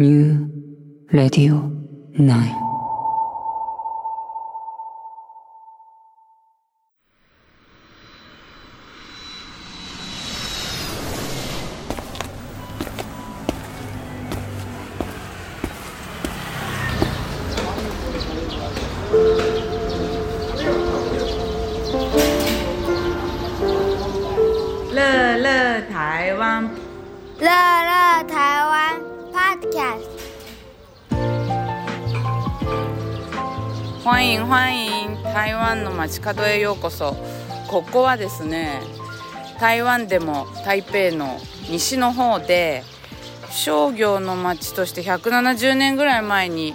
New Radio 9乐乐台湾，乐欢迎欢迎台湾の街角へようこそ。ここはですね台湾でも台北の西の方で商業の街として170年ぐらい前に栄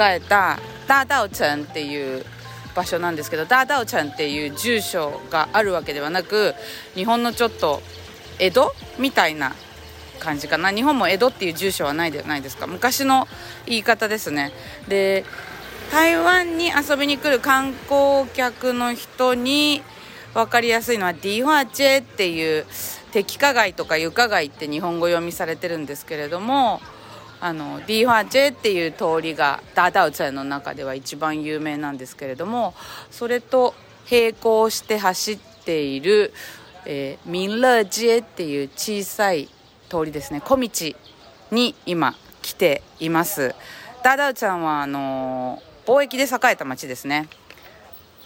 えた大道城っていう場所なんですけど大道城っていう住所があるわけではなく日本のちょっと江戸みたいな感じかな。日本も江戸っていう住所はないではないですか。昔の言い方ですね。で台湾に遊びに来る観光客の人に分かりやすいのはディファチェっていう迪化街とか床街って日本語読みされてるんですけれどもあのディファチェっていう通りが大稻埕の中では一番有名なんですけれどもそれと並行して走っている、えー、ミンレジェっていう小さい通りですね。小道に今来ています。ダダウちゃんはあの貿易で栄えた町ですね。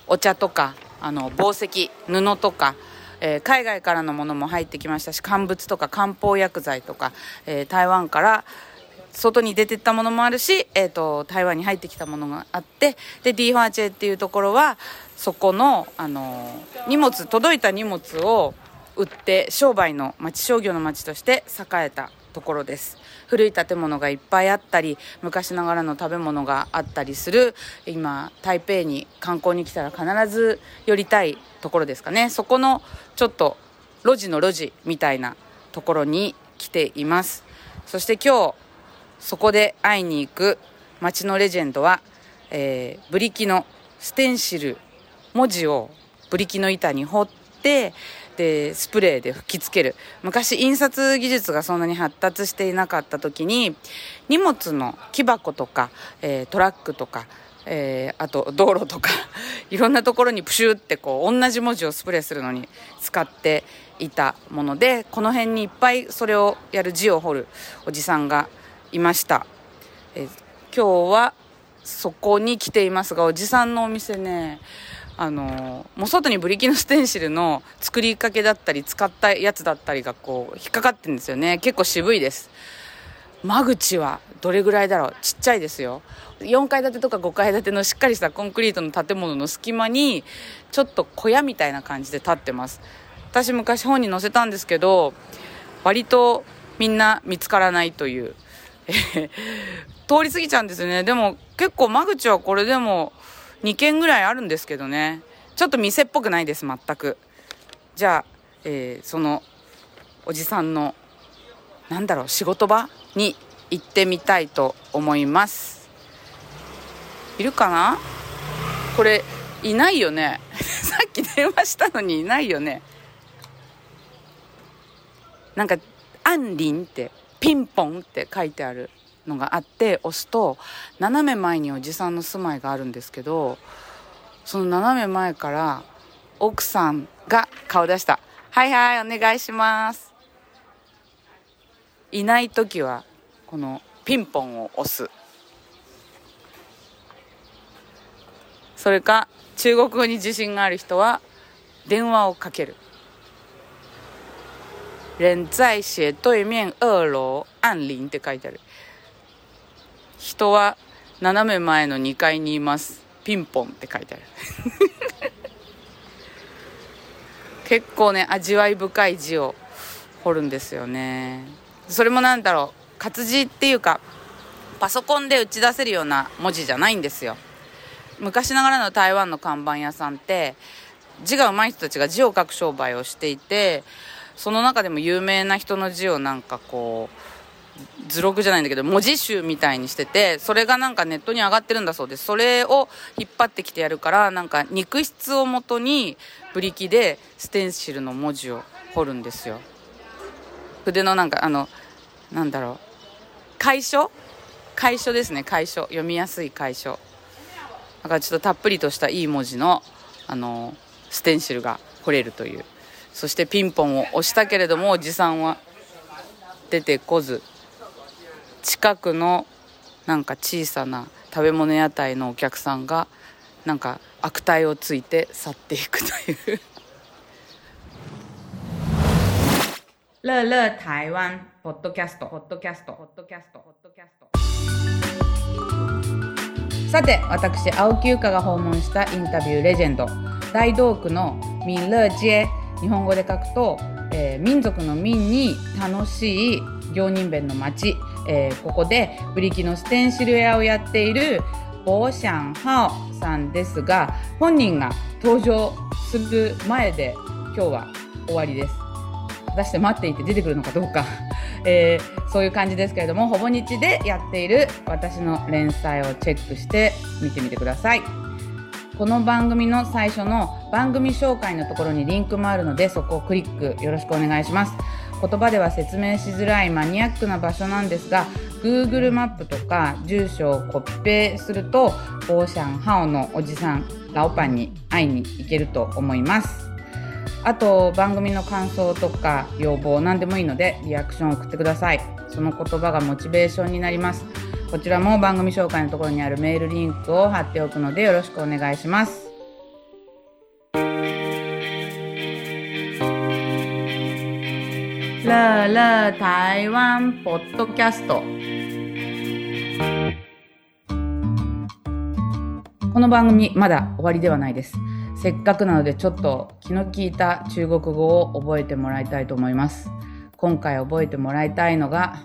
お茶とかあの宝石布とかえー海外からのものも入ってきましたし乾物とか漢方薬剤とか、えー台湾から外に出てったものもあるし、えー、と台湾に入ってきたものがあってでディーファーチェっていうところはそこの、あのー荷物届いた荷物を売って商売の町商業の町として栄えたところです。古い建物がいっぱいあったり昔ながらの食べ物があったりする今台北に観光に来たら必ず寄りたいところですかね。そこのちょっと路地の路地みたいなところに来ています。そして今日そこで会いに行く街のレジェンドは、えーブリキのステンシル。文字をブリキの板に彫ってでスプレーで吹きつける。昔印刷技術がそんなに発達していなかった時に荷物の木箱とか、えートラックとか、えーあと道路とか いろんなところにプシューってこう同じ文字をスプレーするのに使っていたものでこの辺にいっぱいそれをやる字を彫るおじさんがいました、えー今日はそこに来ていますがおじさんのお店ねあのもう外にブリキのステンシルの作りかけだったり使ったやつだったりがこう引っかかってるんですよね。結構渋いです。間口はどれぐらいだろう。ちっちゃいですよ。4階建てとか5階建てのしっかりしたコンクリートの建物の隙間にちょっと小屋みたいな感じで建ってます。私昔本に載せたんですけど割とみんな見つからないという。通り過ぎちゃうんですよね。でも結構間口はこれでも2軒ぐらいあるんですけどね。ちょっと店っぽくないです全く。じゃあ、えーそのおじさんのなんだろう仕事場に行ってみたいと思います。いるかな？これいないよね。さっき電話したのにいないよね。なんか「アンリン」って「ピンポン」って書いてある。のがあって押すと斜め前におじさんの住まいがあるんですけどその斜め前から奥さんが顔出した「はいはいお願いします」いない時はこのピンポンを押す。それか中国語に自信がある人は電話をかける。人在斜对面二楼按铃って書いてある。人は斜め前の2階にいます。ピンポンって書いてある。結構ね味わい深い字を彫るんですよね。それもなんだろう活字っていうかパソコンで打ち出せるような文字じゃないんですよ。昔ながらの台湾の看板屋さんって字が上手い人たちが字を書く商売をしていてその中でも有名な人の字をなんかこう図録じゃないんだけど文字集みたいにしててそれがなんかネットに上がってるんだそうです。それを引っ張ってきてやるからなんか肉質をもとにブリキでステンシルの文字を彫るんですよ。筆のなんかあのなんだろう。楷書？楷書ですね。楷書。読みやすい楷書。だからちょっとたっぷりとしたいい文字のあのステンシルが彫れるという。そしてピンポンを押したけれどもおじさんは出てこず。近くのなんか小さな食べ物屋台のお客さんがなんか悪態をついて去っていくという。乐乐台湾ポッドキャスト。ポッドキャストポッドキャストポッドキャストさて私青木優香が訪問したインタビューレジェンド。大道区の民乐街日本語で書くと、えー、民族の民に楽しい行人弁の町、えー、ここでブリキのステンシル屋をやっているボーシャンハオさんですが本人が登場する前で今日は終わりです。果たして待っていて出てくるのかどうか、えー、そういう感じですけれどもほぼ日でやっている私の連載をチェックして見てみてください。この番組の最初の番組紹介のところにリンクもあるのでそこをクリックよろしくお願いします。言葉では説明しづらいマニアックな場所なんですが Google マップとか住所をコピペするとオーシャンハオのおじさんラオパンに会いに行けると思います。あと番組の感想とか要望何でもいいのでリアクションを送ってください。その言葉がモチベーションになります。こちらも番組紹介のところにあるメールリンクを貼っておくのでよろしくお願いします。乐乐台湾ポッドキャスト。この番組まだ終わりではないです。せっかくなのでちょっと気の利いた中国語を覚えてもらいたいと思います。今回覚えてもらいたいのが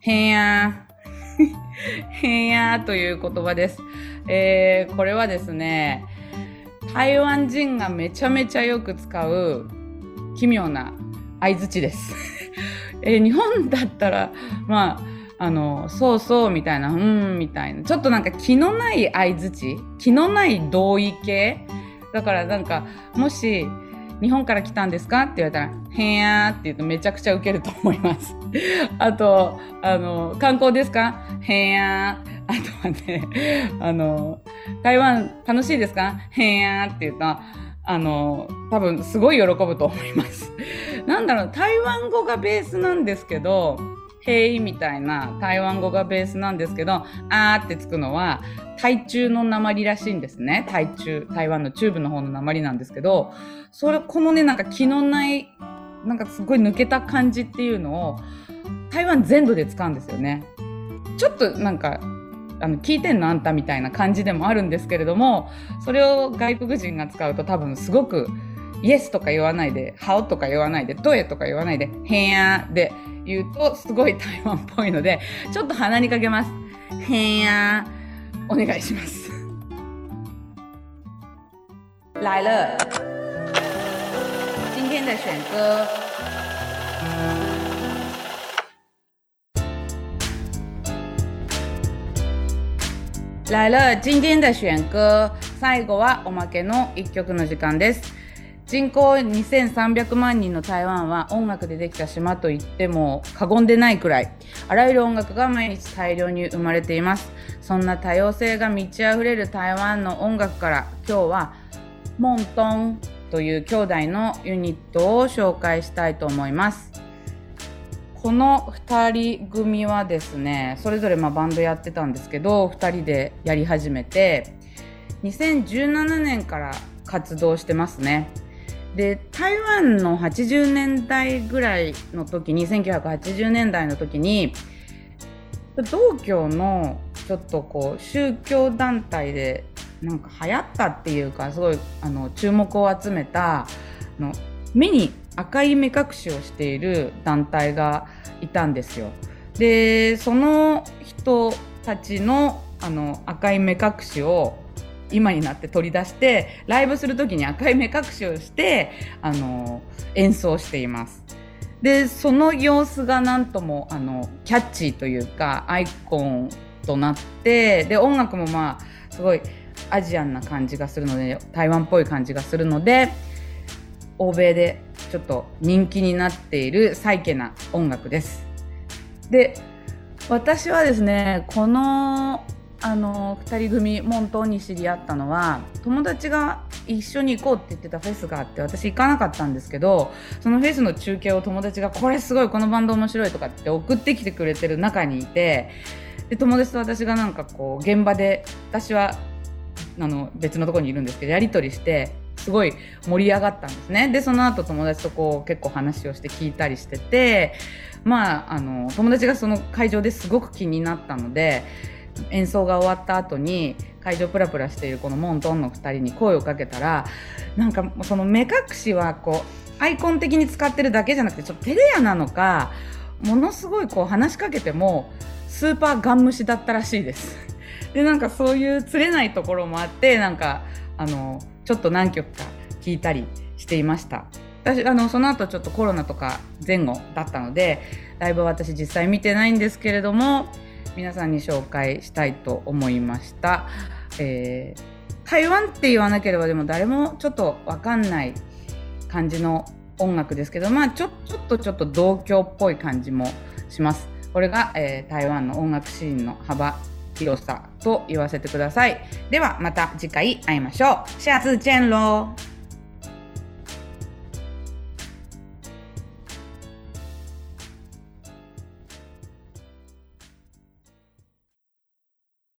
へんやー。へんやーという言葉です、えー、これはですね台湾人がめちゃめちゃよく使う奇妙な相づちです。えー、日本だったら、まあ、あの、そうそうみたいな、うん、みたいな。ちょっとなんか気のない相づち気のない同意形？だからなんか、もし、日本から来たんですか？って言われたら、へやーって言うとめちゃくちゃウケると思います。あと、あの、観光ですか？へやー。あとはね、あの、台湾楽しいですか？へやーって言うと、あの、多分すごい喜ぶと思います。なんだろう、台湾語がベースなんですけど、へいみたいな台湾語がベースなんですけど、あーってつくのは、台中の鉛らしいんですね。台中、台湾の中部の方の鉛なんですけど、それ、このね、なんか気のない、なんかすごい抜けた感じっていうのを、台湾全土で使うんですよね。ちょっとなんかあの聞いてんのあんたみたいな感じでもあるんですけれどもそれを外国人が使うと多分すごくイエスとか言わないで、ハオとか言わないで、どえとか言わないで、へんやで言うとすごい台湾っぽいので、ちょっと鼻にかけます。へんやお願いします。来了。今天的选歌。来了今天的選歌最後はおまけの一曲の時間です人口2300万人の台湾は音楽でできた島と言っても過言でないくらいあらゆる音楽が毎日大量に生まれています。そんな多様性が満ち溢れる台湾の音楽から今日はモントンという兄弟のユニットを紹介したいと思います。この2人組はですねそれぞれまバンドやってたんですけど2人でやり始めて2017年から活動してますね。で台湾の80年代ぐらいの時に1980年代の時に道教のちょっとこう宗教団体でなんか流行ったっていうかすごいあの注目を集めたの目に赤い目隠しをしている団体がいたんですよ。でその人たちのあの赤い目隠しを今になって取り出してライブする時に赤い目隠しをしてあの演奏しています。でその様子がなんともあのキャッチーというかアイコンとなってで音楽もまあすごいアジアンな感じがするので台湾っぽい感じがするので欧米でちょっと人気になっているサイケな音楽です。で私はですねこのあの2人組門東に知り合ったのは友達が一緒に行こうって言ってたフェスがあって私行かなかったんですけどそのフェスの中継を友達が「これすごいこのバンド面白い」とかって送ってきてくれてる中にいてで友達と私がなんかこう現場で私はあの別のとこにいるんですけどやり取りしてすごい盛り上がったんですね。でその後友達とこう結構話をして聞いたりしててまああの友達がその会場ですごく気になったので演奏が終わった後に会場プラプラしているこのモントンの2人に声をかけたらなんかその目隠しはこうアイコン的に使ってるだけじゃなくてちょっと照れ屋なのかものすごいこう話しかけてもスーパーガン虫だったらしいです。でなんかそういう釣れないところもあってなんかあのちょっと何曲か聴いたりしていました。私あのその後ちょっとコロナとか前後だったのでライブは私実際見てないんですけれども皆さんに紹介したいと思いました。えー、台湾って言わなければでも誰もちょっと分かんない感じの音楽ですけど、まあ、ちょちょっとちょっと同郷っぽい感じもします。これが、えー、台湾の音楽シーンの幅広さと言わせてください。ではまた次回会いましょう。下次见喽。